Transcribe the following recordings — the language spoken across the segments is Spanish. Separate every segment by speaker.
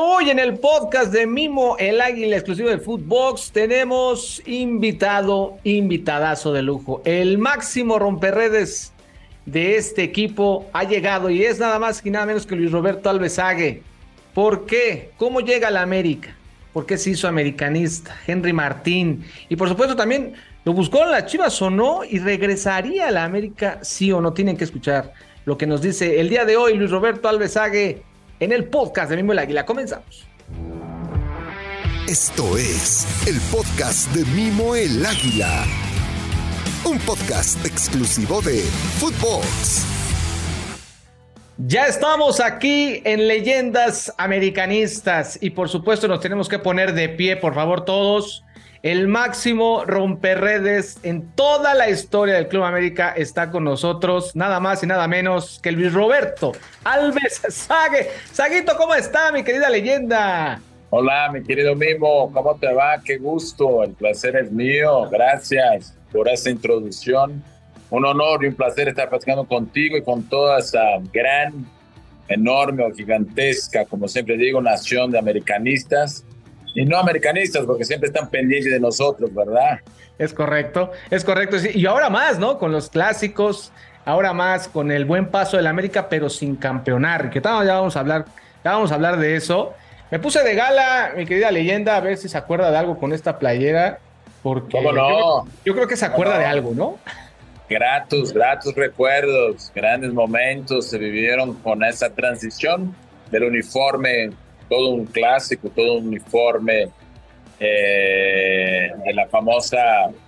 Speaker 1: Hoy en el podcast de Mimo, el águila exclusivo de Footbox, tenemos invitado, invitadazo de lujo. El máximo romperredes de este equipo ha llegado y es nada más y nada menos que Luis Roberto Alvesague. ¿Por qué? ¿Cómo llega a la América? ¿Por qué se hizo americanista? Henry Martín. Y por supuesto también lo buscó en la Chivas o no y regresaría a la América sí o no. Tienen que escuchar lo que nos dice el día de hoy Luis Roberto Alvesague en el podcast de Mimo el Águila. Comenzamos.
Speaker 2: Esto es el podcast de Mimo el Águila. Un podcast exclusivo de Footbox.
Speaker 1: Ya estamos aquí en Leyendas Americanistas y por supuesto nos tenemos que poner de pie, por favor todos. El máximo romperredes en toda la historia del Club América está con nosotros, nada más y nada menos que Luis Roberto Alves Sague. Saguito, ¿cómo está, mi querida leyenda?
Speaker 3: Hola, mi querido Mimo, ¿cómo te va? Qué gusto, el placer es mío. Gracias por esa introducción. Un honor y un placer estar platicando contigo y con toda esa gran, enorme o gigantesca, como siempre digo, nación de americanistas y no americanistas, porque siempre están pendientes de nosotros, ¿verdad?
Speaker 1: Es correcto, es correcto. Y ahora más, ¿no? Con los clásicos, ahora más con el buen paso del América, pero sin campeonar. Que tal, ya vamos a hablar, ya vamos a hablar de eso. Me puse de gala, mi querida leyenda, a ver si se acuerda de algo con esta playera. Porque
Speaker 3: ¿Cómo no?
Speaker 1: Yo, creo que se acuerda de algo, ¿no?
Speaker 3: Gratos, gratos recuerdos, grandes momentos se vivieron con esa transición del uniforme todo un clásico, todo un uniforme eh, de la famosa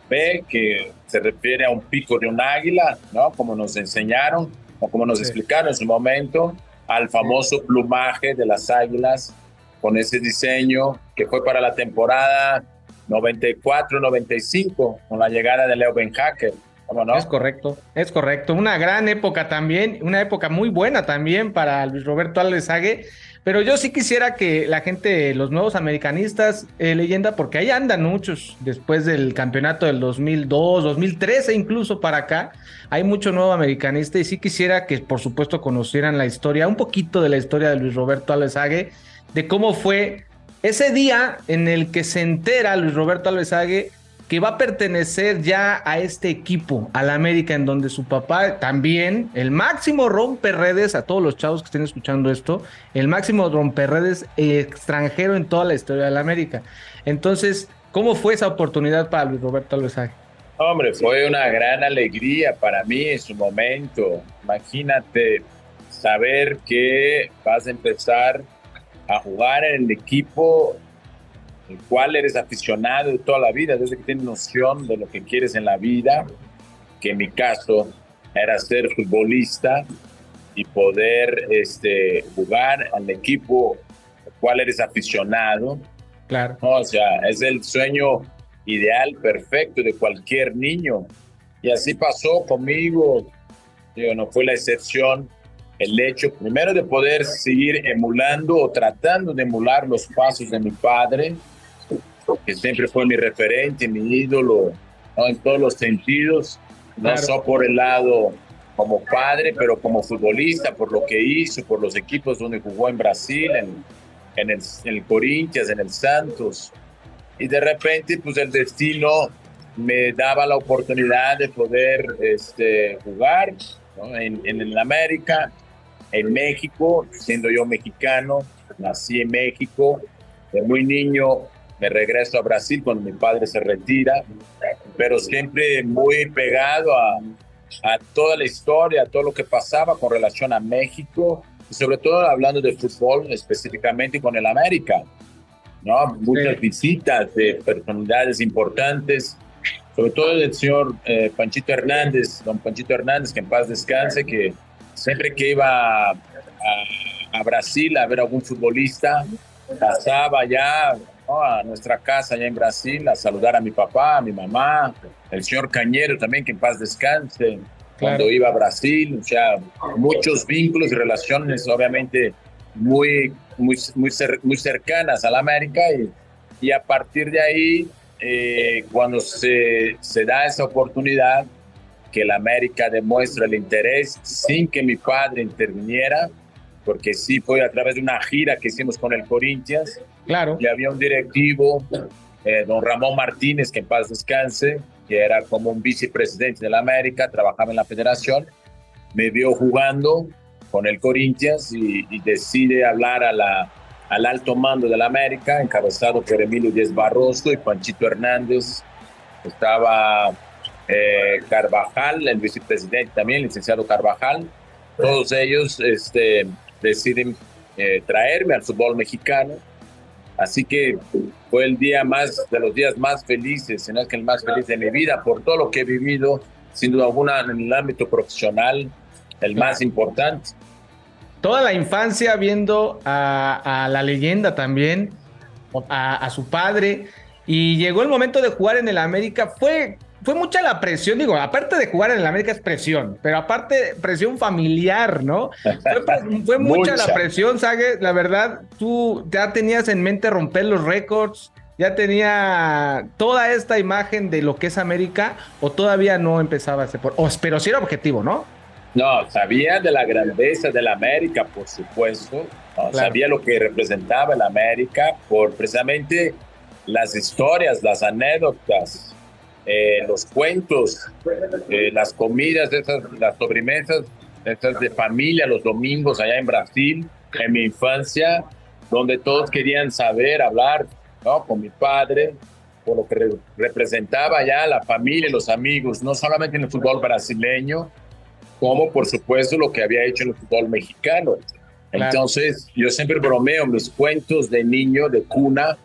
Speaker 3: B, que se refiere a un pico de un águila, ¿no? Como nos enseñaron o como nos explicaron en su momento, al famoso plumaje de las águilas con ese diseño que fue para la temporada 94-95 con la llegada de Leo Ben Hacker. No?
Speaker 1: Es correcto, es correcto. Una gran época también, una época muy buena también para Luis Roberto Alvesague pero yo sí quisiera que la gente, los nuevos americanistas, eh, leyenda, porque ahí andan muchos después del campeonato del 2002, 2013 incluso para acá, hay mucho nuevo americanista y sí quisiera que por supuesto conocieran la historia, un poquito de la historia de Luis Roberto Alvesague, de cómo fue ese día en el que se entera Luis Roberto Alvesague que va a pertenecer ya a este equipo, al América, en donde su papá también, el máximo romperredes, a todos los chavos que estén escuchando esto, el máximo romperredes extranjero en toda la historia del América. Entonces, ¿cómo fue esa oportunidad para Luis Roberto Alvesague?
Speaker 3: Hombre, fue una gran alegría para mí en su momento. Imagínate saber que vas a empezar a jugar en el equipo el cual eres aficionado de toda la vida, desde que tienes noción de lo que quieres en la vida, que en mi caso era ser futbolista y poder este, jugar al equipo al cual eres aficionado.
Speaker 1: Claro.
Speaker 3: O sea, es el sueño ideal, perfecto de cualquier niño. Y así pasó conmigo. Yo no fue la excepción el hecho primero de poder seguir emulando o tratando de emular los pasos de mi padre, que siempre fue mi referente, mi ídolo, en todos los sentidos, no solo por el lado como padre, pero como futbolista, por lo que hizo, por los equipos donde jugó en Brasil, en, en, el, en el Corinthians, en el Santos. Y de repente, pues el destino me daba la oportunidad de poder este, jugar en, en el América, en México, siendo yo mexicano, nací en México, de muy niño me regreso a Brasil cuando mi padre se retira, pero siempre muy pegado a, a toda la historia, a todo lo que pasaba con relación a México, y sobre todo hablando de fútbol específicamente con el América. ¿no? Muchas visitas de personalidades importantes, sobre todo del señor eh, Panchito Hernández, don Panchito Hernández, que en paz descanse, que siempre que iba a, a Brasil a ver a algún futbolista, pasaba ya a nuestra casa allá en Brasil a saludar a mi papá, a mi mamá, el señor Cañero también, que en paz descanse, cuando iba a Brasil, o sea, muchos vínculos y relaciones obviamente muy, muy, muy, muy cercanas a la América y, y a partir de ahí, eh, cuando se, se da esa oportunidad, que la América demuestra el interés sin que mi padre interviniera, porque sí fue a través de una gira que hicimos con el Corinthians.
Speaker 1: Claro.
Speaker 3: Y había un directivo, eh, don Ramón Martínez, que en paz descanse, que era como un vicepresidente de la América, trabajaba en la federación, me vio jugando con el Corinthians y, decide hablar a la, al alto mando de la América, encabezado por Emilio Díaz Barroso y Panchito Hernández. Estaba eh, Carvajal, el vicepresidente también, licenciado Carvajal. Todos ellos este, deciden eh, traerme al fútbol mexicano. Así que fue el día más, de los días más felices, si no es que el más feliz de mi vida, por todo lo que he vivido, sin duda alguna, en el ámbito profesional, el más importante.
Speaker 1: Toda la infancia viendo a, la leyenda también, a, a, su padre, y llegó el momento de jugar en el América. Fue fue mucha la presión, digo, aparte de jugar en el América es presión, pero aparte presión familiar, ¿no? Fue, mucha, la presión, Sage, la verdad, tú ya tenías en mente romper los récords, ya tenía toda esta imagen de lo que es América, o todavía no empezaba a ser, o, pero sí era objetivo, ¿no?
Speaker 3: No, sabía de la grandeza de la América, por supuesto, sabía lo que representaba el América por precisamente las historias, las anécdotas, eh, los cuentos, eh, las comidas, esas, las sobremesas, esas de familia los domingos allá en Brasil, en mi infancia, donde todos querían saber, hablar ¿no? con mi padre, por lo que representaba ya la familia, los amigos, no solamente en el fútbol brasileño, como por supuesto lo que había hecho en el fútbol mexicano. Entonces, yo siempre bromeo mis cuentos de niño, de cuna,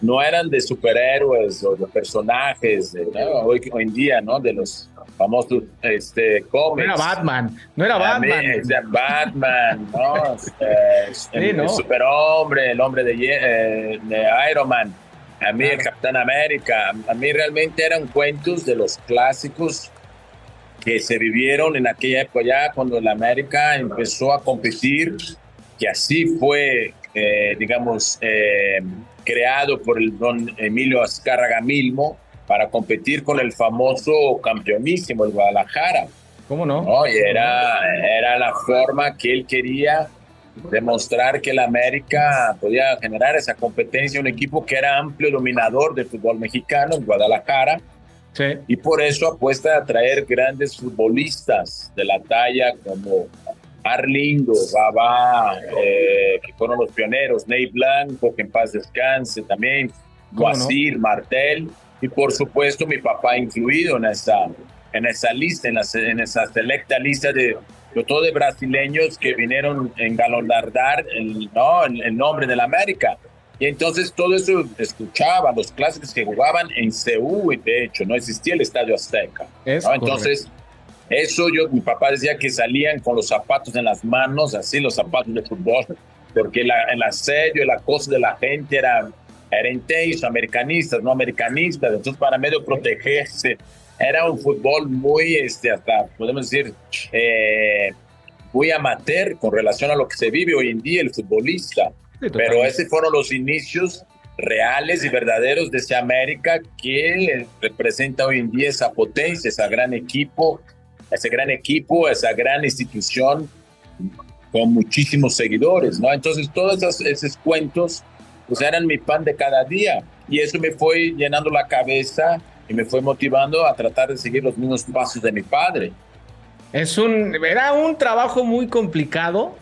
Speaker 3: no eran de superhéroes o de personajes, hoy, hoy, en día, ¿no? De los famosos este, cómics.
Speaker 1: No era Batman, no era Batman.
Speaker 3: Batman, ¿no? Este, el, superhombre, el hombre de, eh, de, Iron Man, a mí el Capitán América, a mí realmente eran cuentos de los clásicos que se vivieron en aquella época ya cuando la América empezó a competir, que así fue, eh, digamos, eh, creado por el don Emilio Azcárraga Milmo para competir con el famoso campeonísimo, el Guadalajara.
Speaker 1: ¿Cómo no?
Speaker 3: Y era, era la forma que él quería demostrar que el América podía generar esa competencia, un equipo que era amplio dominador del fútbol mexicano, en Guadalajara. Sí. Y por eso apuesta a traer grandes futbolistas de la talla como Arlindo, Baba, eh, que fueron los pioneros, Ney Blanco, que en paz descanse también, Guasir, Martel, y por supuesto mi papá incluido en esa, en esa lista, en, en esa selecta lista de, de todo de brasileños que vinieron en galonardar el, ¿no? el, nombre de la América. Y entonces todo eso escuchaba, los clásicos que jugaban en Seúl, de hecho, no existía el Estadio Azteca. Entonces, eso yo, mi papá decía que salían con los zapatos en las manos, así los zapatos de fútbol, porque la, el asedio, el acoso de la gente era, era intenso, americanistas, no americanistas, entonces para medio protegerse, era un fútbol muy, este, hasta podemos decir, eh, muy amateur con relación a lo que se vive hoy en día el futbolista. Pero esos fueron los inicios reales y verdaderos de ese América que representa hoy en día esa potencia, ese gran equipo ese gran equipo, esa gran institución con muchísimos seguidores, ¿no? Entonces todos esos, esos cuentos pues eran mi pan de cada día y eso me fue llenando la cabeza y me fue motivando a tratar de seguir los mismos pasos de mi padre.
Speaker 1: Es un, era un trabajo muy complicado.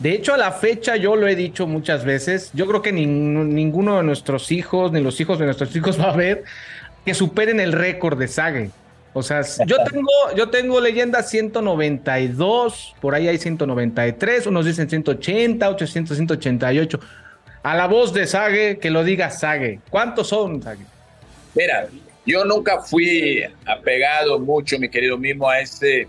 Speaker 1: De hecho, a la fecha yo lo he dicho muchas veces. Yo creo que ninguno de nuestros hijos, ni los hijos de nuestros hijos va a ver que superen el récord de Sage. O sea, yo tengo, yo tengo leyenda 192, por ahí hay 193, unos dicen 180, 800, 188. A la voz de Sage, que lo diga Sage. ¿Cuántos son, Sage?
Speaker 3: Mira, yo nunca fui apegado mucho, mi querido mismo, a ese,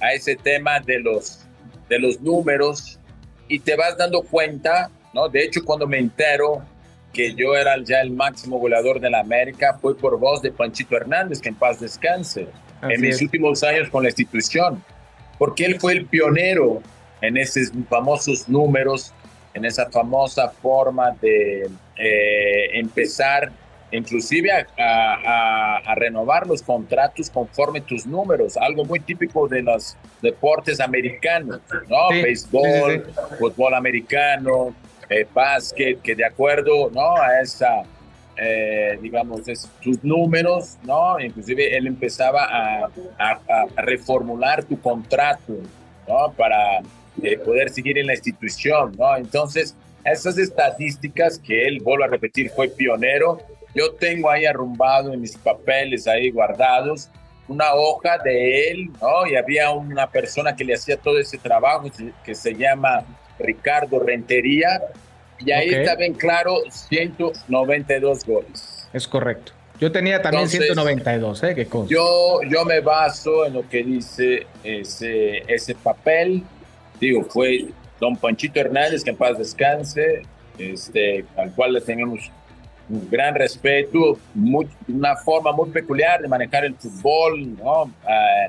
Speaker 3: a ese tema de los, de los números y te vas dando cuenta, ¿no? De hecho, cuando me entero que yo era ya el máximo goleador de la América fue por voz de Panchito Hernández, que en paz descanse, en mis últimos años con la institución, porque él fue el pionero en esos famosos números, en esa famosa forma de eh, empezar inclusive a, renovar los contratos conforme tus números, algo muy típico de los deportes americanos, ¿no? Béisbol, fútbol americano, eh, básquet, que de acuerdo, ¿no? A esa, eh, digamos, tus números, ¿no? Inclusive él empezaba a, a reformular tu contrato, ¿no? Para eh, poder seguir en la institución, ¿no? Entonces, esas estadísticas que él, vuelvo a repetir, fue pionero, yo tengo ahí arrumbado en mis papeles ahí guardados una hoja de él, ¿no? Y había una persona que le hacía todo ese trabajo que se llama Ricardo Rentería, y ahí está bien claro 192 goles.
Speaker 1: Es correcto. Yo tenía también 192, ¿eh? ¿Qué cosa?
Speaker 3: Yo, yo me baso en lo que dice ese, ese papel. Digo, fue don Panchito Hernández, que en paz descanse, este, al cual le tenemos un gran respeto, una forma muy peculiar de manejar el fútbol, ¿no? Ah,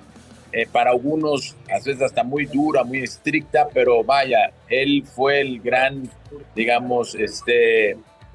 Speaker 3: eh, para algunos a veces hasta muy dura, muy estricta, pero vaya, él fue el gran, digamos, este,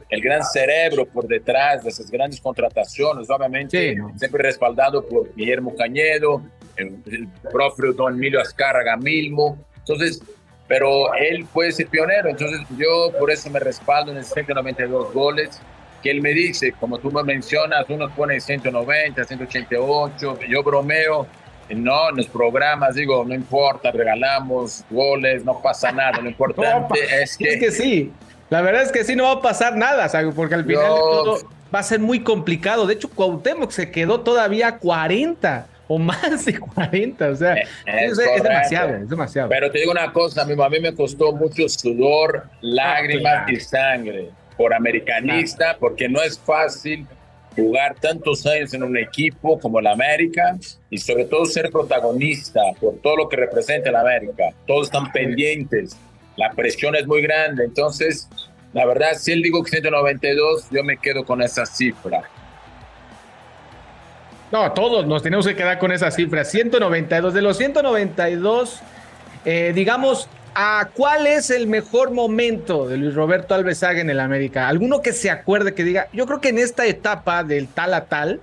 Speaker 3: el gran cerebro por detrás de esas grandes contrataciones, obviamente, siempre respaldado por Guillermo Cañedo, el, el propio don Emilio Azcárraga Milmo, entonces, pero él fue ese pionero, entonces yo por eso me respaldo en el 192 goles, que él me dice, como tú me mencionas, uno pone 190, 188, yo bromeo, no, en los programas digo, no importa, regalamos goles, no pasa nada, lo importante es que...
Speaker 1: Es que sí, la verdad es que sí, no va a pasar nada, porque al final todo va a ser muy complicado. De hecho, Cuauhtémoc se quedó todavía a 40 o más de 40, o sea, es, demasiado, es demasiado.
Speaker 3: Pero te digo una cosa, mí, a mí me costó mucho sudor, lágrimas y sangre por americanista, porque no es fácil jugar tantos años en un equipo como el América y sobre todo ser protagonista por todo lo que representa el América. Todos están pendientes, la presión es muy grande, entonces la verdad si él digo que 192, yo me quedo con esa cifra.
Speaker 1: No, todos nos tenemos que quedar con esa cifra, 192. De los 192, eh, digamos, ¿A cuál es el mejor momento de Luis Roberto Alvesaga en el América? ¿Alguno que se acuerde que diga, yo creo que en esta etapa del tal a tal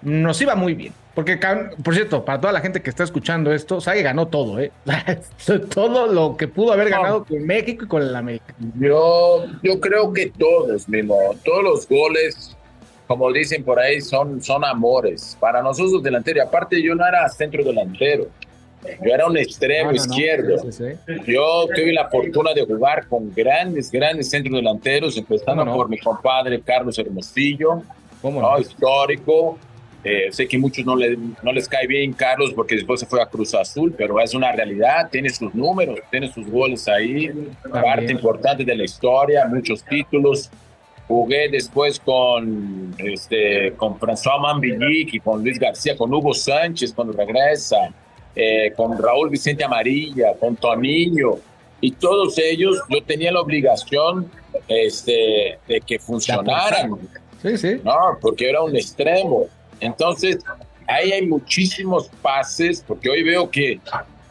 Speaker 1: nos iba muy bien? Porque, por cierto, para toda la gente que está escuchando esto, Sague ganó todo, ¿eh? todo lo que pudo haber ganado con México y con el América.
Speaker 3: Yo, yo creo que todos, mismo, todos los goles, como dicen por ahí, son, son amores. Para nosotros delanteros, aparte yo no era centro delantero. Yo era un extremo izquierdo. Yo tuve la fortuna de jugar con grandes, grandes centros delanteros, empezando por mi compadre Carlos Hermosillo, histórico. Eh, sé que muchos no, le, no les cae bien Carlos porque después se fue a Cruz Azul, pero es una realidad, tiene sus números, tiene sus goles ahí, parte importante de la historia, muchos títulos. Jugué después con, este, con François Mambillic y con Luis García, con Hugo Sánchez cuando regresa. Eh, con Raúl Vicente Amarilla, con Toninho, y todos ellos yo tenía la obligación este, de que funcionaran. Sí, sí. No, porque era un extremo. Entonces, ahí hay muchísimos pases, porque hoy veo que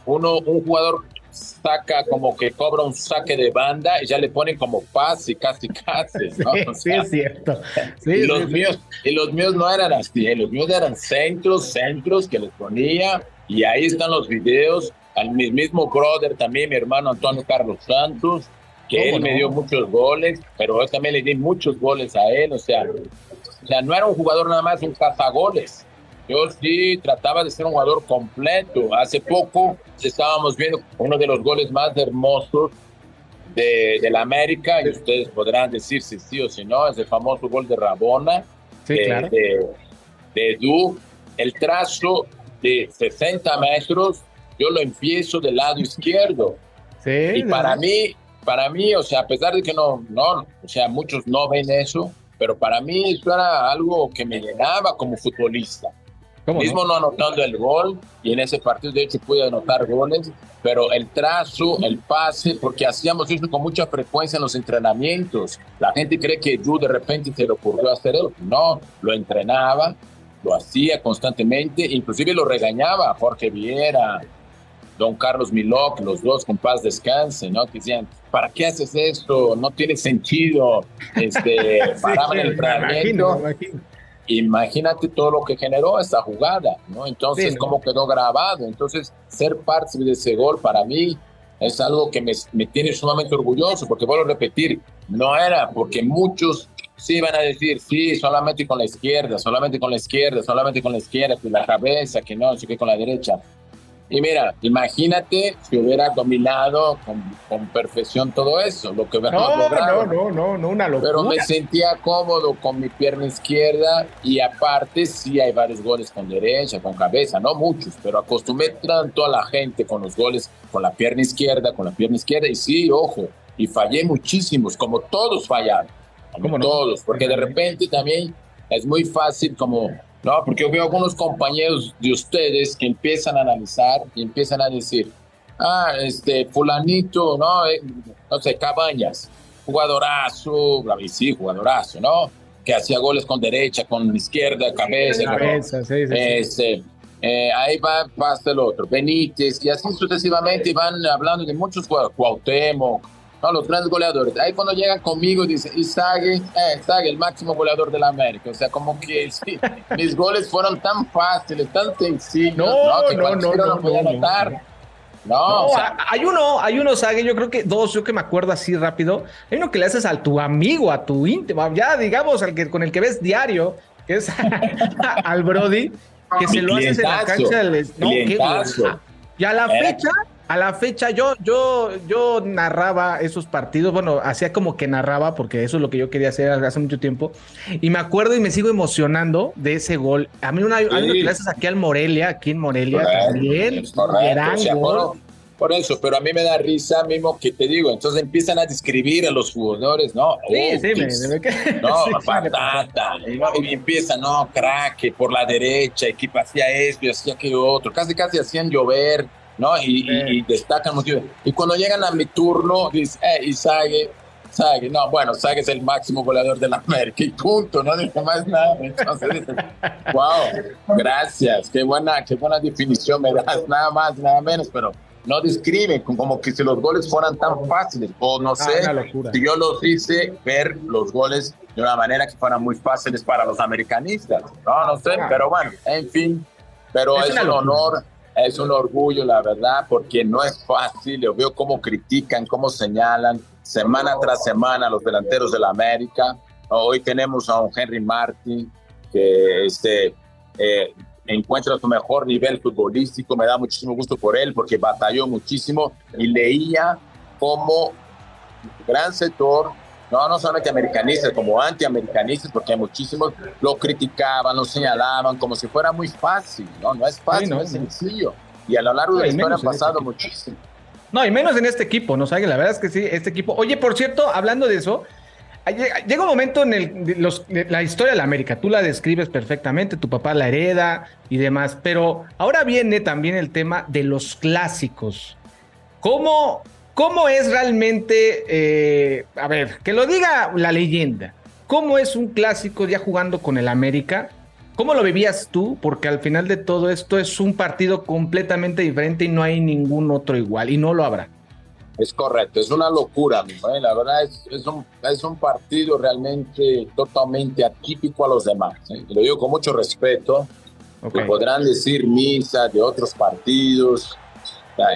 Speaker 3: uno, un jugador saca como que cobra un saque de banda y ya le ponen como pase, casi casi.
Speaker 1: ¿no? Sí, es cierto.
Speaker 3: y, los míos, y los míos no eran así, ¿eh? los míos eran centros, centros que les ponía y ahí están los videos, al mismo brother también, mi hermano Antonio Carlos Santos, que él me dio muchos goles, pero yo también le di muchos goles a él, o sea, o sea, no era un jugador nada más un cazagoles. Yo sí trataba de ser un jugador completo. Hace poco estábamos viendo uno de los goles más hermosos de, de la América, y ustedes podrán decir si sí o si no, es el famoso gol de Rabona, de, de, de Edu. El trazo de 60 metros, yo lo empiezo del lado izquierdo. Sí, y para mí, para mí, o sea, a pesar de que no, no, o sea, muchos no ven eso, pero para mí eso era algo que me llenaba como futbolista. Mismo no? anotando el gol, y en ese partido de hecho pude anotar goles, pero el trazo, el pase, porque hacíamos eso con mucha frecuencia en los entrenamientos. La gente cree que yo de repente se le ocurrió hacer eso. No, lo entrenaba, lo hacía constantemente, inclusive lo regañaba Jorge Viera, don Carlos Milok, los dos con paz descanse, ¿no? Que decían, ¿para qué haces esto? No tiene sentido. Este, paraban el entrenamiento. Imagínate todo lo que generó esta jugada, ¿no? Entonces, cómo quedó grabado. Entonces, ser parte de ese gol para mí es algo que me, me tiene sumamente orgulloso, porque vuelvo a repetir, no era porque muchos sí van a decir, sí, solamente con la izquierda, solamente con la izquierda, solamente con la izquierda, con la cabeza, que no, que con la derecha. Y mira, imagínate si hubiera dominado con, con perfección todo eso, lo que
Speaker 1: no, logrado. No, no, no, una locura.
Speaker 3: Pero me sentía cómodo con mi pierna izquierda y aparte sí hay varios goles con derecha, con cabeza, no muchos, pero acostumbré tanto a la gente con los goles con la pierna izquierda, con la pierna izquierda y sí, ojo, y fallé muchísimos, como todos fallaron, como todos, porque de repente también es muy fácil como no, porque yo veo algunos compañeros de ustedes que empiezan a analizar y empiezan a decir, ah, este, fulanito, no, eh, no sé, Cabañas, jugadorazo, sí, jugadorazo, ¿no? Que hacía goles con derecha, con izquierda, cabeza. cabeza sí, sí, este, eh, ahí va, pasa el otro, Benítez, y así sucesivamente van hablando de muchos jugadores, Cuauhtémoc, los grandes goleadores. Ahí cuando llegan conmigo dice Isague, eh, el máximo goleador de la América. O sea, como que sí, mis goles fueron tan fáciles, tan sencillos, no, que no, no, no, no, podía notar. No,
Speaker 1: o sea, hay uno, hay uno, Sague, yo creo que dos, yo que me acuerdo así rápido. Hay uno que le haces a tu amigo, a tu íntimo, ya digamos, al que con el que ves diario, que es al Brody, que se lo haces en la cancha. Del, no, qué, y a la fecha, a la fecha, yo, yo, yo narraba esos partidos, bueno, hacía como que narraba, porque eso es lo que yo quería hacer hace mucho tiempo. Y me acuerdo y me sigo emocionando de ese gol. A mí una, hay una que le haces aquí al Morelia, aquí en Morelia también.
Speaker 3: Gol. Por eso, pero a mí me da risa mismo que te digo, entonces empiezan a describir a los jugadores, ¿no? Sí, sí, me, No, patata, y, empiezan, no, crack, por la derecha, equipo hacía esto y hacía aquello otro, casi casi hacían llover ¿no? Y, destacan mucho. Y cuando llegan a mi turno, dice, eh, y Sague, Sague, no, bueno, Sague es el máximo goleador de la América y punto, no dice más nada. Entonces wow, gracias, qué buena, qué buena definición me das, nada más, nada menos, pero no describen como que si los goles fueran tan fáciles, o no ah, sé, si yo los hice ver los goles de una manera que fueran muy fáciles para los americanistas, no, no sé, ah. pero bueno, en fin, pero es, es un honor es un orgullo, la verdad, porque no es fácil. Yo veo cómo critican, cómo señalan semana tras semana los delanteros de la América. Hoy tenemos a un Henry Martin que este, eh, encuentra su mejor nivel futbolístico. Me da muchísimo gusto por él porque batalló muchísimo y leía como gran sector no, no solamente americanistas, como antiamericanistas, porque hay muchísimos lo criticaban, lo señalaban como si fuera muy fácil. No, no es fácil, no, es sencillo. Y a lo largo de la historia ha este pasado muchísimo.
Speaker 1: No, y menos en este equipo, ¿no? sabe la verdad es que sí, este equipo. Oye, por cierto, hablando de eso, llega un momento en el los, la historia de la América, tú la describes perfectamente, tu papá la hereda y demás, pero ahora viene también el tema de los clásicos. ¿Cómo ¿Cómo es realmente, eh, a ver, que lo diga la leyenda, cómo es un clásico ya jugando con el América? ¿Cómo lo vivías tú? Porque al final de todo esto es un partido completamente diferente y no hay ningún otro igual y no lo habrá.
Speaker 3: Es correcto, es una locura, ¿eh? la verdad es, es, un, es, un, partido realmente totalmente atípico a los demás. ¿eh? Lo digo con mucho respeto, podrán decir misa de otros partidos,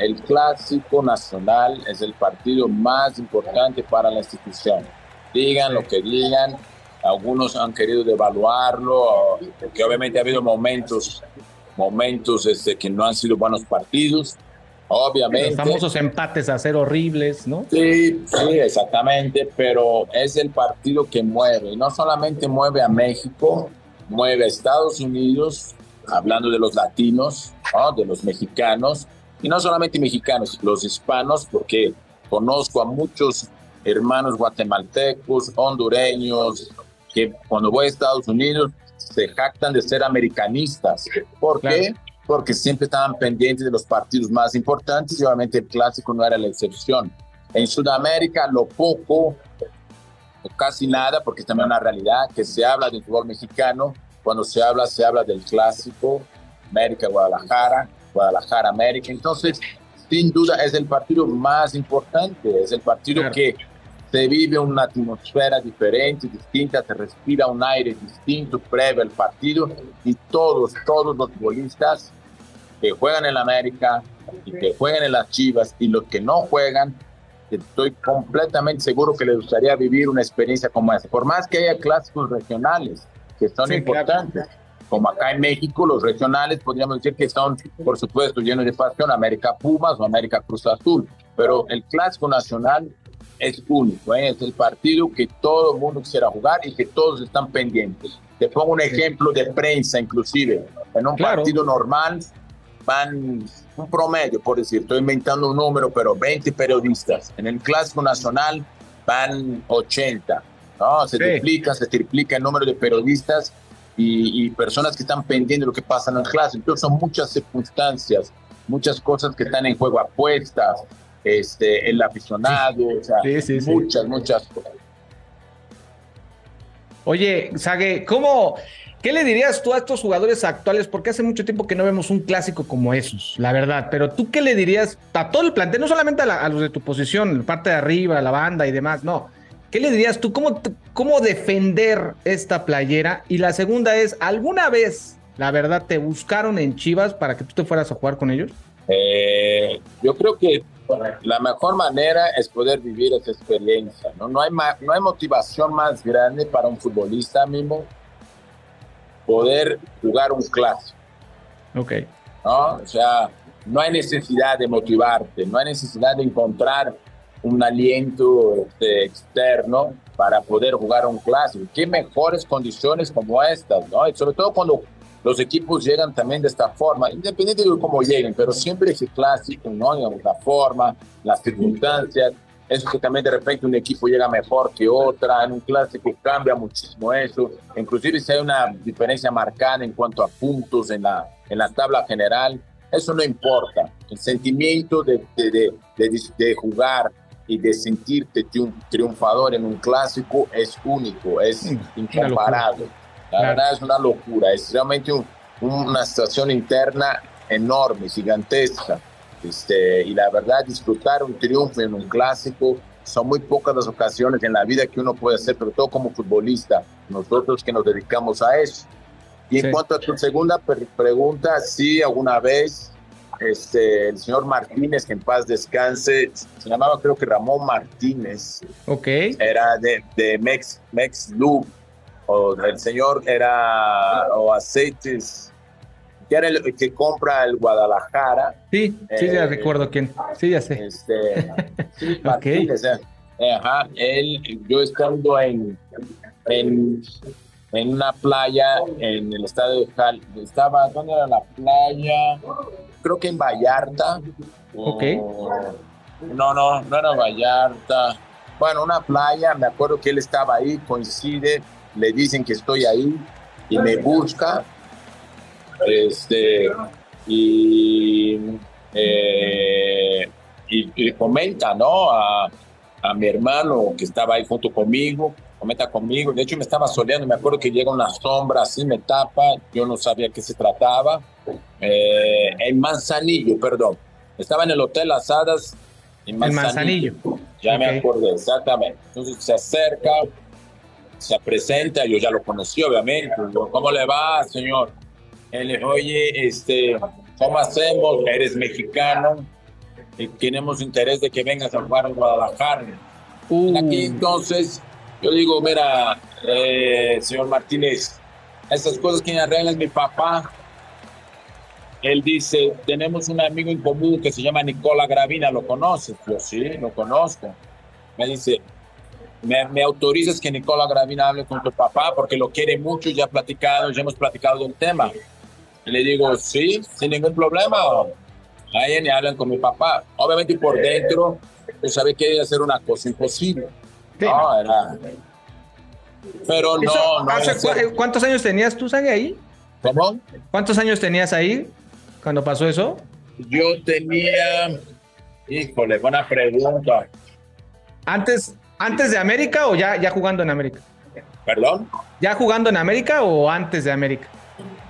Speaker 3: el clásico nacional es el partido más importante para la institución. Digan lo que digan, algunos han querido devaluarlo, porque obviamente ha habido momentos, momentos este, que no han sido buenos partidos. Obviamente. Los
Speaker 1: famosos empates a ser horribles, ¿no?
Speaker 3: Sí, sí, exactamente, pero es el partido que mueve, y no solamente mueve a México, mueve a Estados Unidos, hablando de los latinos, de los mexicanos, y no solamente mexicanos, los hispanos, porque conozco a muchos hermanos guatemaltecos, hondureños, que cuando voy a Estados Unidos se jactan de ser americanistas. ¿Por qué? Porque siempre estaban pendientes de los partidos más importantes y obviamente el clásico no era la excepción. En Sudamérica lo poco, o casi nada, porque es también una realidad, que se habla del fútbol mexicano, cuando se habla, se habla del clásico, América, Guadalajara, Guadalajara, América. Entonces, sin duda es el partido más importante, es el partido que se vive una atmósfera diferente, distinta, se respira un aire distinto previo al partido y todos, todos los futbolistas que juegan en la América y que juegan en las Chivas y los que no juegan, estoy completamente seguro que les gustaría vivir una experiencia como esa. Por más que haya clásicos regionales que son importantes, como acá en México, los regionales podríamos decir que son, por supuesto, llenos de pasión, América Pumas o América Cruz Azul, pero el clásico nacional es único, ¿eh? es el partido que todo el mundo quisiera jugar y que todos están pendientes. Te pongo un ejemplo de prensa, inclusive. En un partido normal van un promedio, por decir, estoy inventando un número, pero 20 periodistas. En el Clásico Nacional van 80. ¿no? Se duplica, se triplica el número de periodistas y, personas que están pendientes de lo que pasa en el Clásico. Entonces son muchas circunstancias, muchas cosas que están en juego, apuestas, este, el aficionado, o sea, muchas, muchas cosas.
Speaker 1: Oye, Sague, ¿cómo, ¿qué le dirías tú a estos jugadores actuales? Porque hace mucho tiempo que no vemos un clásico como esos, la verdad. Pero tú, ¿qué le dirías a todo el plantel? No solamente a, a los de tu posición, la parte de arriba, la banda y demás, no. ¿Qué le dirías tú? ¿Cómo, ¿Cómo defender esta playera? Y la segunda es, ¿alguna vez, la verdad, te buscaron en Chivas para que tú te fueras a jugar con ellos?
Speaker 3: Eh, yo creo que la mejor manera es poder vivir esa experiencia. No, no, hay, no hay motivación más grande para un futbolista mismo poder jugar un clásico.
Speaker 1: Ok.
Speaker 3: ¿no? O sea, no hay necesidad de motivarte, no hay necesidad de encontrar un aliento este, externo para poder jugar un clásico. Qué mejores condiciones como estas, ¿no? Y sobre todo cuando los equipos llegan también de esta forma, independiente de cómo lleguen, pero siempre ese clásico, ¿no? La forma, las circunstancias, eso que también de repente un equipo llega mejor que otra, en un clásico cambia muchísimo eso, inclusive si hay una diferencia marcada en cuanto a puntos en la, en la tabla general, eso no importa, el sentimiento de, de, de, de jugar y de sentirte triunfador en un clásico es único, es incomparable. La verdad es una locura, es realmente una situación interna enorme, gigantesca. Este, y la verdad, disfrutar un triunfo en un clásico son muy pocas las ocasiones en la vida que uno puede hacer, pero todo como futbolista, nosotros que nos dedicamos a eso. Y en cuanto a tu segunda pregunta, sí, alguna vez este, el señor Martínez, que en paz descanse, se llamaba creo que Ramón Martínez.
Speaker 1: Ok.
Speaker 3: Era de, de Mex, Mex Loop o el señor era, o aceites, que era el que compra el Guadalajara.
Speaker 1: Sí, sí, ya eh, recuerdo quién. Sí, ya sé.
Speaker 3: Este, sí, eh, ajá, él, yo estando en, en, en, una playa en el estado de Cal, estaba, ¿dónde era la playa? Creo que en Vallarta.
Speaker 1: Ok.
Speaker 3: no, no, no era Vallarta. Bueno, una playa, me acuerdo que él estaba ahí, coincide, le dicen que estoy ahí y me busca. Este, y, eh, y, comenta, ¿no? A, a, mi hermano que estaba ahí junto conmigo, comenta conmigo. De hecho, me estaba soleando, me acuerdo que llega una sombra así, me tapa, yo no sabía qué se trataba. Eh, en Manzanillo, perdón. Estaba en el Hotel Asadas
Speaker 1: en Manzanillo.
Speaker 3: Ya me acordé, exactamente. Entonces se acerca, se presenta, yo ya lo conocí, obviamente. ¿Cómo le va, señor? Él oye, este, ¿cómo hacemos? Eres mexicano y tenemos interés de que vengas a jugar en Guadalajara. Uh. Aquí entonces, yo digo, mira, eh, señor Martínez, esas cosas que arreglan mi papá. Él dice, tenemos un amigo en común que se llama Nicola Gravina, ¿lo conoces? Yo sí, lo conozco. Me dice, me, autorizas que Nicola Gravina hable con tu papá porque lo quiere mucho, ya platicado, ya hemos platicado del tema. le digo, sí, sin ningún problema. Ahí ni hablan con mi papá. Obviamente por dentro, yo sabía que iba a una cosa imposible. No, era... Pero no, no.
Speaker 1: ¿Cuántos años tenías tú, Sague, ahí?
Speaker 3: ¿Cómo?
Speaker 1: ¿Cuántos años tenías ahí cuando pasó eso?
Speaker 3: Yo tenía, híjole, buena pregunta.
Speaker 1: Antes, ¿Antes de América o ya, ya jugando en América?
Speaker 3: ¿Perdón?
Speaker 1: ¿Ya jugando en América o antes de América?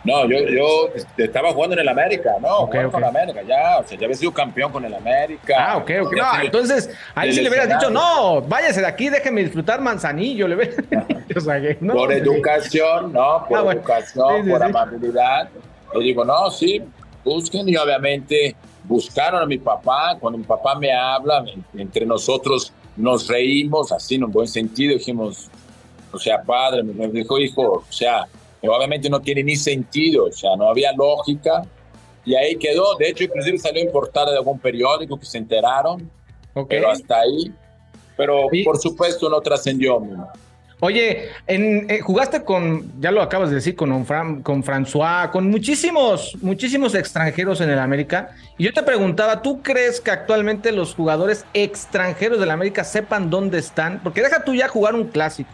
Speaker 3: No, yo, yo estaba jugando en el América, ¿no?
Speaker 1: Okay,
Speaker 3: con el América, ya, o sea, ya había sido campeón con el América.
Speaker 1: Ah, ok, ok. No, entonces, ahí sí le hubieras dicho, no, váyase de aquí, déjeme disfrutar Manzanillo. Le
Speaker 3: o sea, no, por educación, ¿no? Por ah, educación, por amabilidad. Le digo, no, sí, busquen y obviamente buscaron a mi papá. Cuando mi papá me habla, entre nosotros nos reímos, así en un buen sentido, dijimos, o sea, padre, me dijo, hijo, o sea, obviamente no tiene ni sentido, o sea, no había lógica. Y ahí quedó, de hecho, inclusive salió en portada de algún periódico que se enteraron, pero hasta ahí. Pero por supuesto no trascendió.
Speaker 1: Oye, en, eh, jugaste con, ya lo acabas de decir, con, con François, con muchísimos, muchísimos extranjeros en el América. Y yo te preguntaba, ¿tú crees que actualmente los jugadores extranjeros del América sepan dónde están? Porque deja tú ya jugar un clásico.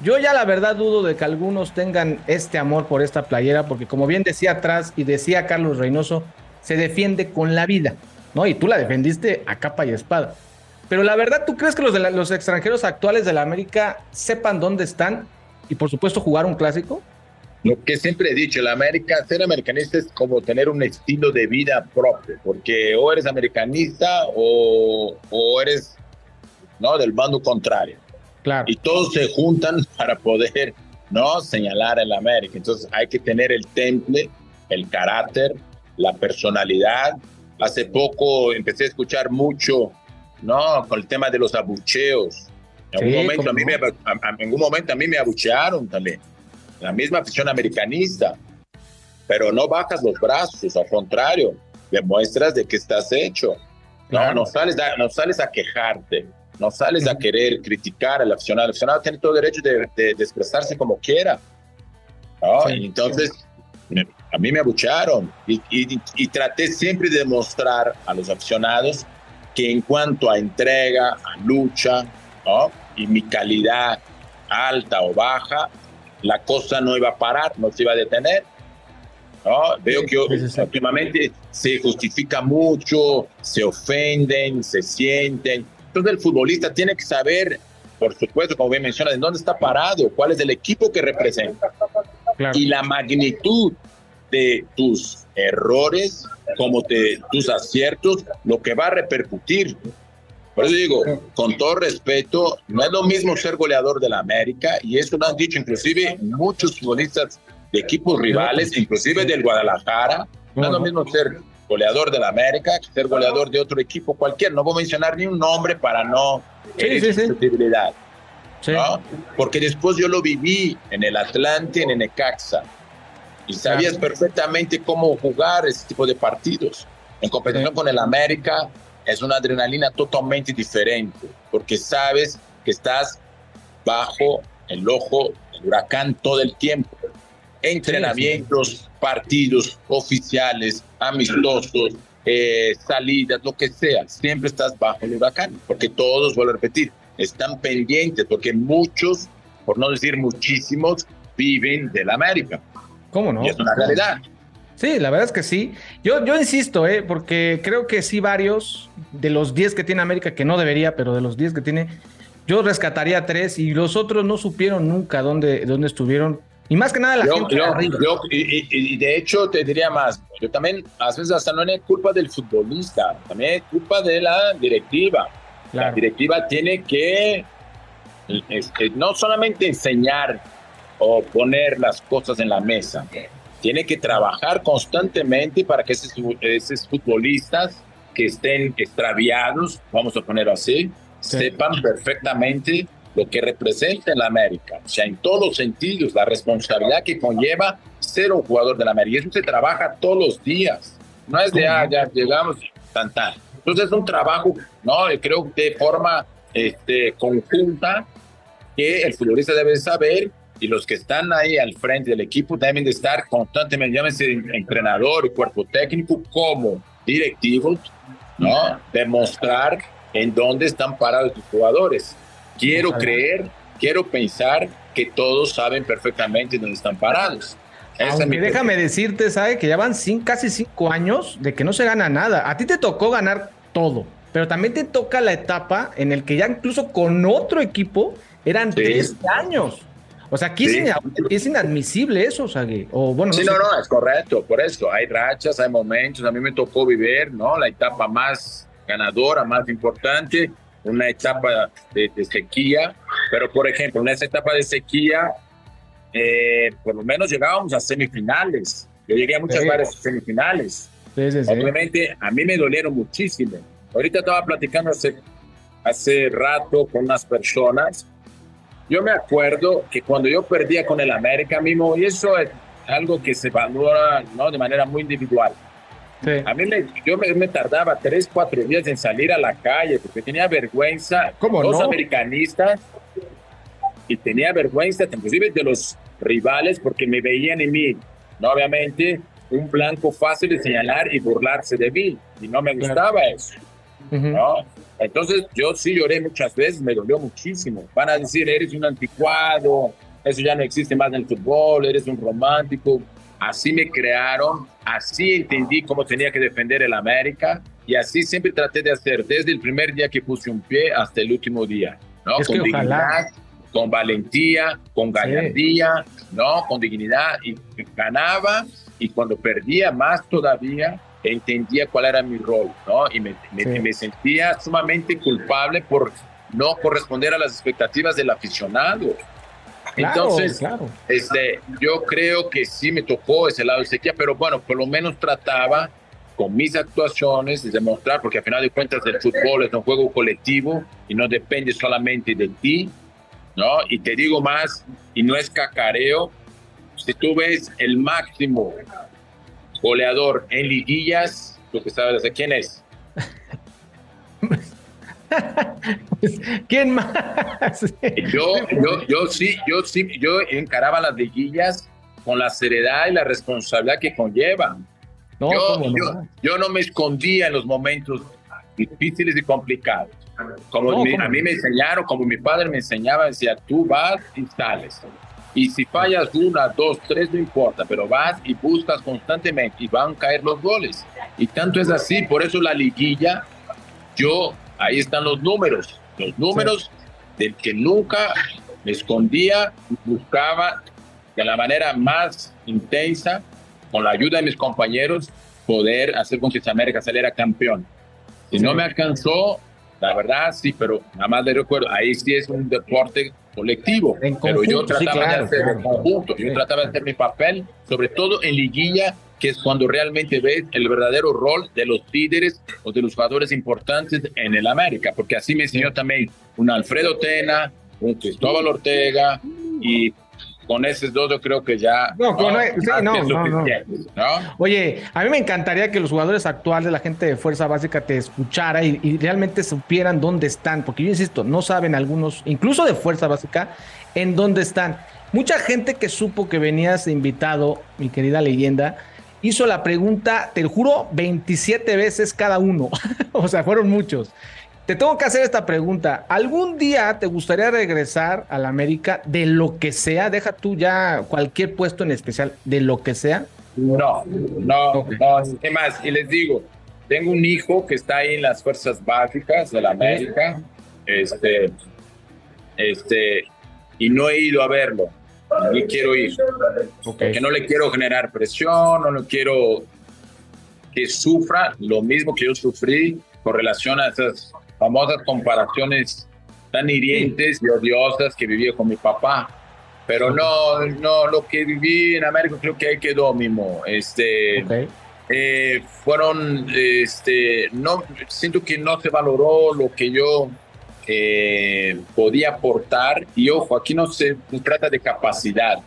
Speaker 1: Yo ya la verdad dudo de que algunos tengan este amor por esta playera, porque como bien decía atrás y decía Carlos Reynoso, se defiende con la vida, ¿no? Y tú la defendiste a capa y espada. Pero la verdad, ¿tú crees que los, extranjeros actuales de la América sepan dónde están y por supuesto jugar un clásico?
Speaker 3: Lo que siempre he dicho, la América, ser americanista es como tener un estilo de vida propio, porque o eres americanista o, o eres ¿no? del bando contrario. Y todos se juntan para poder no señalar el América. Entonces hay que tener el temple, el carácter, la personalidad. Hace poco empecé a escuchar mucho no con el tema de los abucheos. En, algún momento a mí me, en algún momento a mí me abuchearon también. La misma afición americanista. Pero no bajas los brazos, al contrario, demuestras de que estás hecho. No, no sales, no sales a quejarte no sales a querer criticar al aficionado. El aficionado tiene todo el derecho de, expresarse como quiera. entonces, a mí me abucharon y, y, traté siempre de demostrar a los aficionados que en cuanto a entrega, a lucha, y mi calidad alta o baja, la cosa no iba a parar, no se iba a detener. Veo que últimamente se justifica mucho, se ofenden, se sienten entonces el futbolista tiene que saber, por supuesto, como bien mencionas, en dónde está parado, cuál es el equipo que representa. Y la magnitud de tus errores, como de tus aciertos, lo que va a repercutir. Por eso digo, con todo respeto, no es lo mismo ser goleador de la América, y eso lo han dicho inclusive muchos futbolistas de equipos rivales, inclusive del Guadalajara, no es lo mismo ser goleador de la América, ser goleador de otro equipo cualquier. No voy a mencionar ni un nombre para no
Speaker 1: sí, sí,
Speaker 3: sí. Porque después yo lo viví en el Atlante, en Necaxa, y sabías perfectamente cómo jugar ese tipo de partidos. En competición con el América es una adrenalina totalmente diferente, porque sabes que estás bajo el ojo del huracán todo el tiempo entrenamientos, partidos oficiales, amistosos, eh, salidas, lo que sea, siempre estás bajo el huracán, porque todos, vuelvo a repetir, están pendientes, porque muchos, por no decir muchísimos, viven de la América.
Speaker 1: ¿Cómo no?
Speaker 3: Y es una realidad.
Speaker 1: Sí, la verdad es que sí. Yo, yo insisto, ¿eh? porque creo que sí varios de los 10 que tiene América, que no debería, pero de los 10 que tiene, yo rescataría tres y los otros no supieron nunca dónde, dónde estuvieron y más que nada la gente
Speaker 3: y, de hecho te diría más, yo también a veces hasta no es culpa del futbolista, también es culpa de la directiva. La directiva tiene que este, no solamente enseñar o poner las cosas en la mesa, tiene que trabajar constantemente para que esos, esos futbolistas que estén extraviados, vamos a ponerlo así, sepan perfectamente lo que representa en la América, o sea, en todos los sentidos, la responsabilidad que conlleva ser un jugador de la América. Y eso se trabaja todos los días, no es de, ah, ya llegamos, tan, tan. Entonces es un trabajo, ¿no? Creo de forma este, conjunta que el futbolista debe saber y los que están ahí al frente del equipo deben de estar constantemente, llámese entrenador cuerpo técnico como directivos, ¿no? Demostrar en dónde están parados los jugadores. Quiero creer, quiero pensar que todos saben perfectamente dónde están parados.
Speaker 1: Aunque déjame decirte, ¿sabe? Que ya van casi cinco años de que no se gana nada. A ti te tocó ganar todo, pero también te toca la etapa en el que ya incluso con otro equipo eran tres años. O sea, aquí es, inadmisible eso, o sea, o bueno.
Speaker 3: Sí, no, no, es correcto, por eso. Hay rachas, hay momentos. A mí me tocó vivir, ¿no? La etapa más ganadora, más importante, una etapa de, sequía. Pero, por ejemplo, en esa etapa de sequía, eh, por lo menos llegábamos a semifinales. Yo llegué a muchas sí. semifinales. Sí, sí, Obviamente, a mí me dolieron muchísimo. Ahorita estaba platicando hace, hace rato con unas personas yo me acuerdo que cuando yo perdía con el América mismo, y eso es algo que se valora ¿no? de manera muy individual. A mí me, yo me, tardaba tres, cuatro días en salir a la calle porque tenía vergüenza.
Speaker 1: ¿Cómo
Speaker 3: los americanistas y tenía vergüenza inclusive de los rivales porque me veían en mí, ¿no? obviamente, un blanco fácil de señalar y burlarse de mí. Y no me gustaba eso. ¿no? Entonces yo sí lloré muchas veces, me dolió muchísimo. Van a decir, eres un anticuado, eso ya no existe más en el fútbol, eres un romántico. Así me crearon, así entendí cómo tenía que defender el América y así siempre traté de hacer desde el primer día que puse un pie hasta el último día, ¿no? con dignidad, con valentía, con gallardía, ¿no? Con dignidad y ganaba y cuando perdía más todavía, entendía cuál era mi rol, ¿no? Y me, me, sentía sumamente culpable por no corresponder a las expectativas del aficionado. Entonces, Este, yo creo que sí me tocó ese lado de sequía, pero bueno, por lo menos trataba con mis actuaciones de demostrar, porque al final de cuentas el fútbol es un juego colectivo y no depende solamente de ti, ¿no? Y te digo más, y no es cacareo, si tú ves el máximo goleador en liguillas, tú que sabes de quién es.
Speaker 1: ¿Quién más?
Speaker 3: yo, yo, yo sí, yo sí, yo encaraba las liguillas con la seriedad y la responsabilidad que conllevan. No, yo, no? Yo, no me escondía en los momentos difíciles y complicados. Como a mí me enseñaron, como mi padre me enseñaba, decía, tú vas y sales. Y si fallas una, dos, tres, no importa, pero vas y buscas constantemente y van a caer los goles. Y tanto es así, por eso la liguilla, yo, ahí están los números, los números del que nunca me escondía, buscaba de la manera más intensa, con la ayuda de mis compañeros, poder hacer con que América saliera campeón. Si no me alcanzó, la verdad sí, pero nada más le recuerdo, ahí sí es un deporte colectivo, pero yo trataba de hacer conjunto, yo trataba de hacer mi papel, sobre todo en liguilla, que es cuando realmente ves el verdadero rol de los líderes o de los jugadores importantes en el América, porque así me enseñó también un Alfredo Tena, un Cristóbal Ortega y con esos dos yo creo que ya
Speaker 1: no, no, no, Oye, a mí me encantaría que los jugadores actuales, la gente de Fuerza Básica te escuchara y, realmente supieran dónde están, porque yo insisto, no saben algunos, incluso de Fuerza Básica, en dónde están. Mucha gente que supo que venías invitado, mi querida leyenda, hizo la pregunta, te lo juro, 27 veces cada uno. o sea, fueron muchos. Te tengo que hacer esta pregunta. ¿Algún día te gustaría regresar a la América de lo que sea? Deja tú ya cualquier puesto en especial, de lo que sea.
Speaker 3: No, no, no. ¿Qué más? Y les digo, tengo un hijo que está ahí en las fuerzas básicas de la América. Este, este, y no he ido a verlo. Ni quiero ir. Porque no le quiero generar presión, no le quiero que sufra lo mismo que yo sufrí con relación a esas famosas comparaciones tan hirientes y odiosas que viví con mi papá. Pero no, no, lo que viví en América creo que ahí quedó mismo. Este, eh, fueron, este, no, siento que no se valoró lo que yo eh, podía aportar. Y ojo, aquí no se trata de capacidad,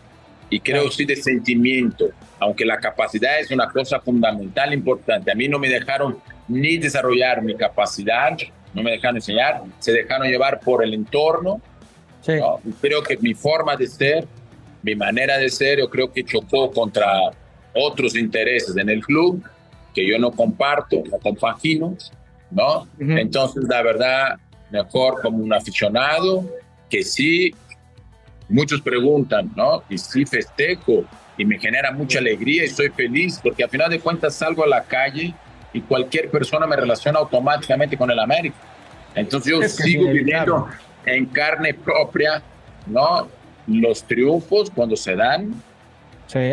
Speaker 3: y creo sí de sentimiento, aunque la capacidad es una cosa fundamental, importante. A mí no me dejaron ni desarrollar mi capacidad, no me dejaron enseñar, se dejaron llevar por el entorno. Creo que mi forma de ser, mi manera de ser, yo creo que chocó contra otros intereses en el club que yo no comparto, no compagino, ¿no? Entonces, la verdad, mejor como un aficionado, que sí, muchos preguntan, ¿no? Y sí festejo y me genera mucha alegría y estoy feliz porque al final de cuentas salgo a la calle y cualquier persona me relaciona automáticamente con el América. Entonces yo sigo viviendo en carne propia, ¿no? los triunfos cuando se dan,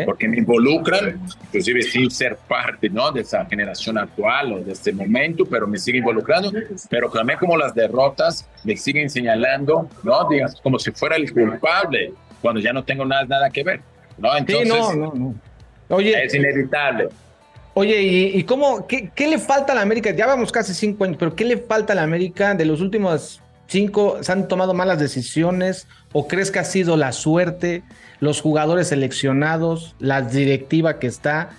Speaker 3: porque me involucran, inclusive sin ser parte ¿no? de esa generación actual o de este momento, pero me siguen involucrando, pero también como las derrotas me siguen señalando, ¿no? Digas, como si fuera el culpable, cuando ya no tengo nada, nada que ver, ¿no? Entonces, no, no, no. Oye, es inevitable.
Speaker 1: Oye, ¿y, cómo, qué, qué, le falta a la América? Ya vamos casi cinco años, pero ¿qué le falta a la América de los últimos cinco? ¿Se han tomado malas decisiones? ¿O crees que ha sido la suerte? los jugadores seleccionados, la directiva que está.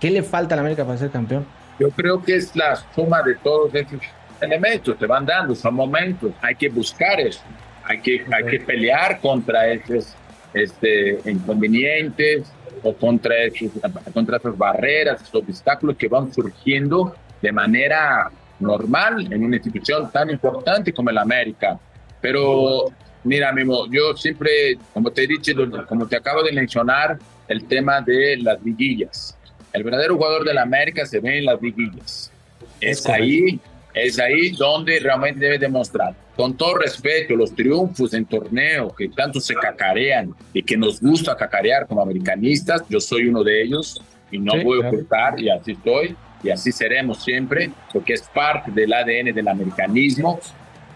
Speaker 1: ¿Qué le falta a la América para ser campeón?
Speaker 3: Yo creo que es la suma de todos esos elementos, te van dando, son momentos, hay que buscar eso, hay que, hay que pelear contra esos este, inconvenientes o contra, esos, contra esas barreras, esos obstáculos que van surgiendo de manera normal en una institución tan importante como el América. Pero Mira, Mimo, yo siempre, como te he dicho, como te acabo de mencionar, el tema de las liguillas. El verdadero jugador de la América se ve en las liguillas. Es, ahí, es ahí donde realmente debe demostrar. Con todo respeto, los triunfos en torneo que tanto se cacarean y que nos gusta cacarear como americanistas, yo soy uno de ellos y no voy a ocultar y así estoy y así seremos siempre porque es parte del ADN del americanismo.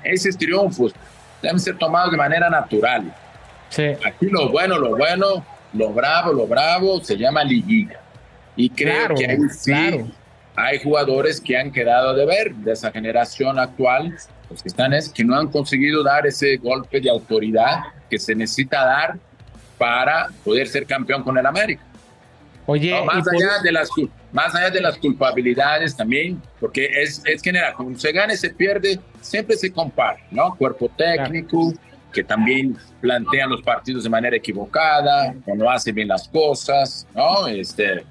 Speaker 3: Esos triunfos deben ser tomados de manera natural. Sí. Aquí lo bueno, lo bueno, lo bravo, lo bravo, se llama liguilla. Y creo que sí hay jugadores que han quedado de ver de esa generación actual, los que están es que no han conseguido dar ese golpe de autoridad que se necesita dar para poder ser campeón con el América. Oye, más, allá de las, más allá de las culpabilidades también, porque es, es general, cuando se gana y se pierde, siempre se compara, ¿no? Cuerpo técnico, que también plantean los partidos de manera equivocada, o no hacen bien las cosas, ¿no? Este,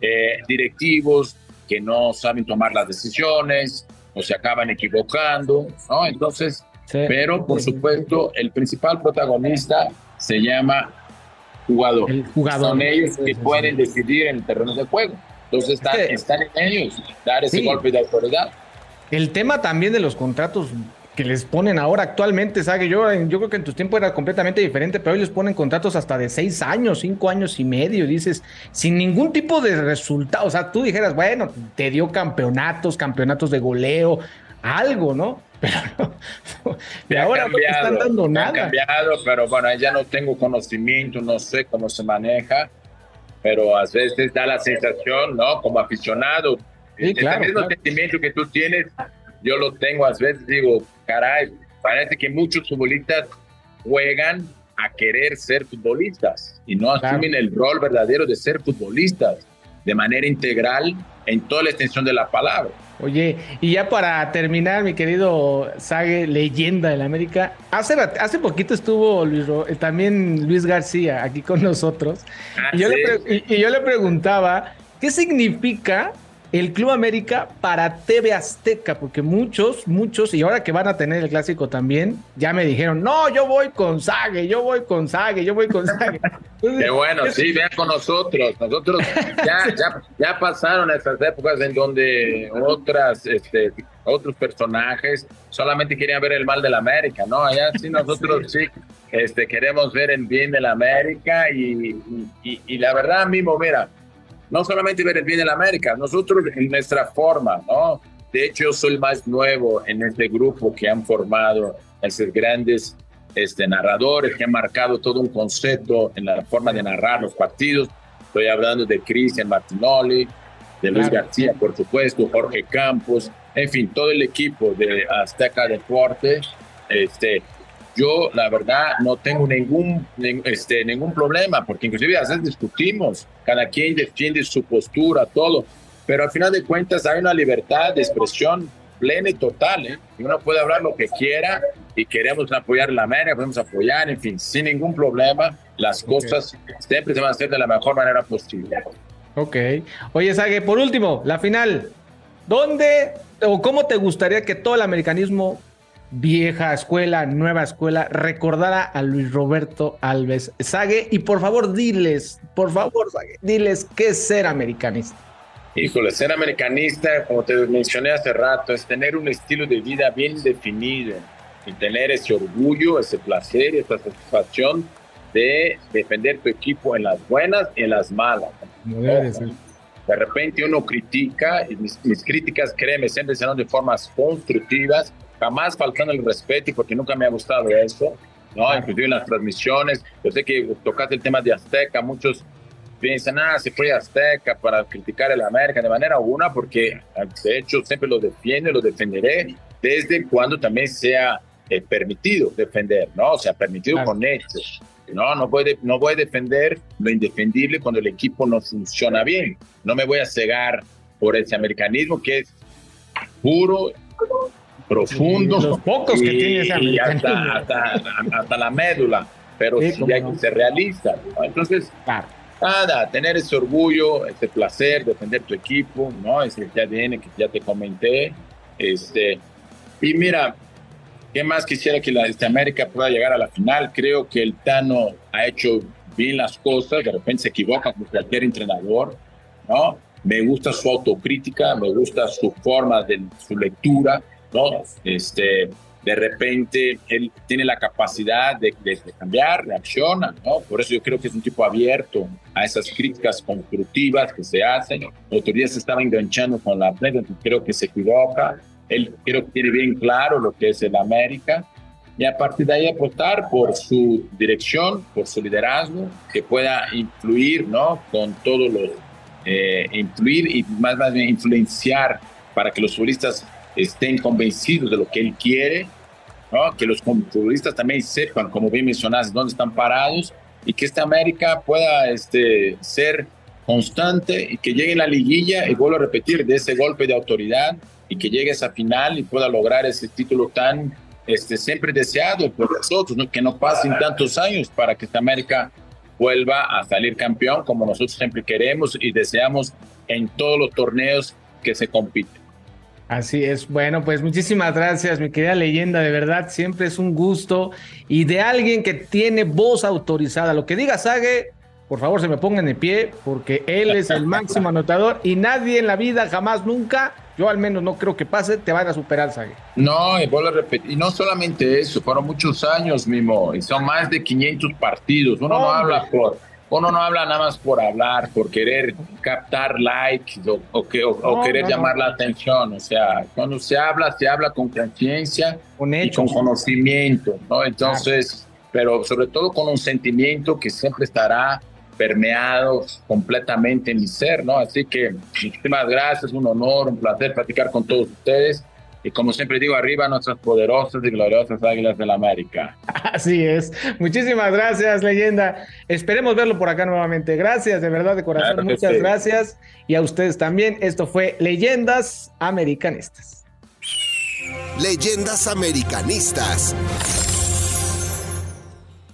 Speaker 3: eh, directivos que no saben tomar las decisiones, o se acaban equivocando, ¿no? Entonces, pero por supuesto, el principal protagonista se llama jugador. Son ellos que pueden decidir en el terreno de juego. Entonces están, están en ellos dar ese golpe de autoridad.
Speaker 1: El tema también de los contratos que les ponen ahora actualmente, ¿sabe? Yo, yo creo que en tus tiempos era completamente diferente, pero hoy les ponen contratos hasta de seis años, cinco años y medio, dices, sin ningún tipo de resultado. O sea, tú dijeras, bueno, te dio campeonatos, campeonatos de goleo, algo, ¿no?
Speaker 3: Pero ahora no están dando nada. Ha cambiado, pero bueno, ya no tengo conocimiento, no sé cómo se maneja, pero a veces da la sensación, ¿no? Como aficionado, el mismo sentimiento que tú tienes, yo lo tengo a veces, digo, caray, parece que muchos futbolistas juegan a querer ser futbolistas y no asumen el rol verdadero de ser futbolistas de manera integral en toda la extensión de la palabra.
Speaker 1: Oye, y ya para terminar, mi querido Sage, leyenda del América, hace, hace poquito estuvo Luis, eh, también Luis García aquí con nosotros, ah, y, yo le, y yo le preguntaba, ¿qué significa el Club América para TV Azteca, porque muchos, muchos, y ahora que van a tener el clásico también, ya me dijeron, no, yo voy con Sague, yo voy con Sague, yo voy con Sague.
Speaker 3: Qué bueno, sí, vean con nosotros. Nosotros ya, ya, ya pasaron esas épocas en donde otras, este, otros personajes solamente querían ver el mal de la América, ¿no? Allá sí nosotros sí este, queremos ver el bien de la América y, y, y la verdad mismo, mira, no solamente ver el bien de la América, nosotros en nuestra forma, ¿no? De hecho, yo soy el más nuevo en este grupo que han formado esos grandes este, narradores que han marcado todo un concepto en la forma de narrar los partidos. Estoy hablando de Cristian Martinoli, de Luis García, por supuesto, Jorge Campos, en fin, todo el equipo de Azteca Deporte. Este, yo, la verdad, no tengo ningún, este, ningún problema, porque inclusive a veces discutimos, cada quien defiende su postura, todo, pero al final de cuentas hay una libertad de expresión plena y total, ¿eh? y uno puede hablar lo que quiera y queremos apoyar la América, podemos apoyar, en fin, sin ningún problema, las cosas siempre se van a hacer de la mejor manera posible.
Speaker 1: Ok. Oye, Sague, por último, la final. ¿Dónde o cómo te gustaría que todo el americanismo vieja escuela, nueva escuela, recordara a Luis Roberto Alves Sague y por favor diles, por favor Sague, diles qué es ser americanista.
Speaker 3: Híjole, ser americanista, como te mencioné hace rato, es tener un estilo de vida bien definido y tener ese orgullo, ese placer y esa satisfacción de defender tu equipo en las buenas y en las malas. De repente uno critica, y mis, críticas, créeme, siempre serán de formas constructivas, jamás faltando el respeto, porque nunca me ha gustado eso, ¿no? Inclusive en las transmisiones. Yo sé que tocaste el tema de Azteca, muchos piensan, ah, se fue Azteca para criticar el América de manera alguna, porque de hecho siempre lo defiendo y lo defenderé desde cuando también sea eh, permitido defender, ¿no? O sea, permitido con hechos. No, no voy, no voy a defender lo indefendible cuando el equipo no funciona bien. No me voy a cegar por ese americanismo que es puro, profundo.
Speaker 1: los pocos que tiene ese
Speaker 3: americanismo. Hasta, hasta, la médula, pero sí, hay que ser realista. Entonces, nada, tener ese orgullo, ese placer, defender tu equipo, ¿no? Ese ya viene, que ya te comenté. Este, y mira, ¿Qué más quisiera que la este América pueda llegar a la final? Creo que el Tano ha hecho bien las cosas, de repente se equivoca como cualquier entrenador, ¿no? Me gusta su autocrítica, me gusta su forma de su lectura, Este, de repente él tiene la capacidad de, de, cambiar, reacciona, ¿no? Por eso yo creo que es un tipo abierto a esas críticas constructivas que se hacen. Otro día se estaba enganchando con la prensa, creo que se equivoca, él creo que tiene bien claro lo que es el América y a partir de ahí apostar por su dirección, por su liderazgo, que pueda influir, ¿no? Con todos los, eh, influir y más, más bien influenciar para que los futbolistas estén convencidos de lo que él quiere, ¿no? Que los futbolistas también sepan, como bien mencionaste, dónde están parados y que esta América pueda este, ser constante y que llegue en la liguilla, y vuelvo a repetir, de ese golpe de autoridad, y que llegue a esa final y pueda lograr ese título tan este, siempre deseado por nosotros, ¿no? que no pasen tantos años para que esta América vuelva a salir campeón como nosotros siempre queremos y deseamos en todos los torneos que se compiten.
Speaker 1: Así es. Bueno, pues muchísimas gracias, mi querida leyenda. De verdad, siempre es un gusto y de alguien que tiene voz autorizada. Lo que diga Sage, por favor, se me pongan de pie, porque él es el máximo anotador y nadie en la vida, jamás, nunca, yo al menos no creo que pase, te van a superar, Sague.
Speaker 3: No, y vuelvo a repetir, y no solamente eso, fueron muchos años, Mimo, y son más de 500 partidos. Uno no habla por, uno no habla nada más por hablar, por querer captar likes o, que, o, querer llamar la atención. O sea, cuando se habla, se habla con conciencia y con conocimiento, ¿no? Entonces, pero sobre todo con un sentimiento que siempre estará permeado completamente en mi ser, ¿no? Así que muchísimas gracias, un honor, un placer platicar con todos ustedes. Y como siempre digo, arriba nuestras poderosas y gloriosas Águilas del la América.
Speaker 1: Así es. Muchísimas gracias, leyenda. Esperemos verlo por acá nuevamente. Gracias, de verdad, de corazón. Muchas gracias. Y a ustedes también. Esto fue Leyendas Americanistas.
Speaker 2: Leyendas Americanistas.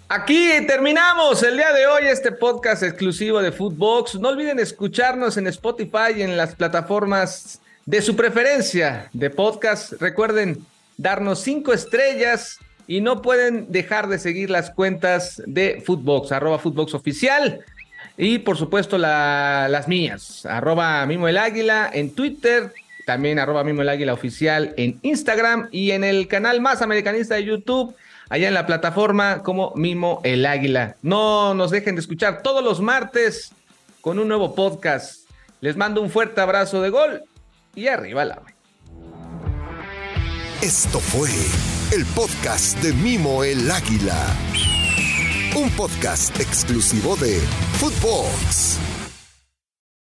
Speaker 1: Aquí terminamos el día de hoy este podcast exclusivo de Footbox. No olviden escucharnos en Spotify y en las plataformas de su preferencia de podcast. Recuerden darnos cinco estrellas y no pueden dejar de seguir las cuentas de Footbox, arroba Footbox oficial. Y por supuesto las mías, arroba Mimo el Águila en Twitter, también arroba Mimo el Águila oficial en Instagram y en el canal más americanista de YouTube allá en la plataforma como Mimo el Águila. No nos dejen de escuchar todos los martes con un nuevo podcast. Les mando un fuerte abrazo de gol y arriba la.
Speaker 2: Esto fue el podcast de Mimo el Águila. Un podcast exclusivo de Footbox.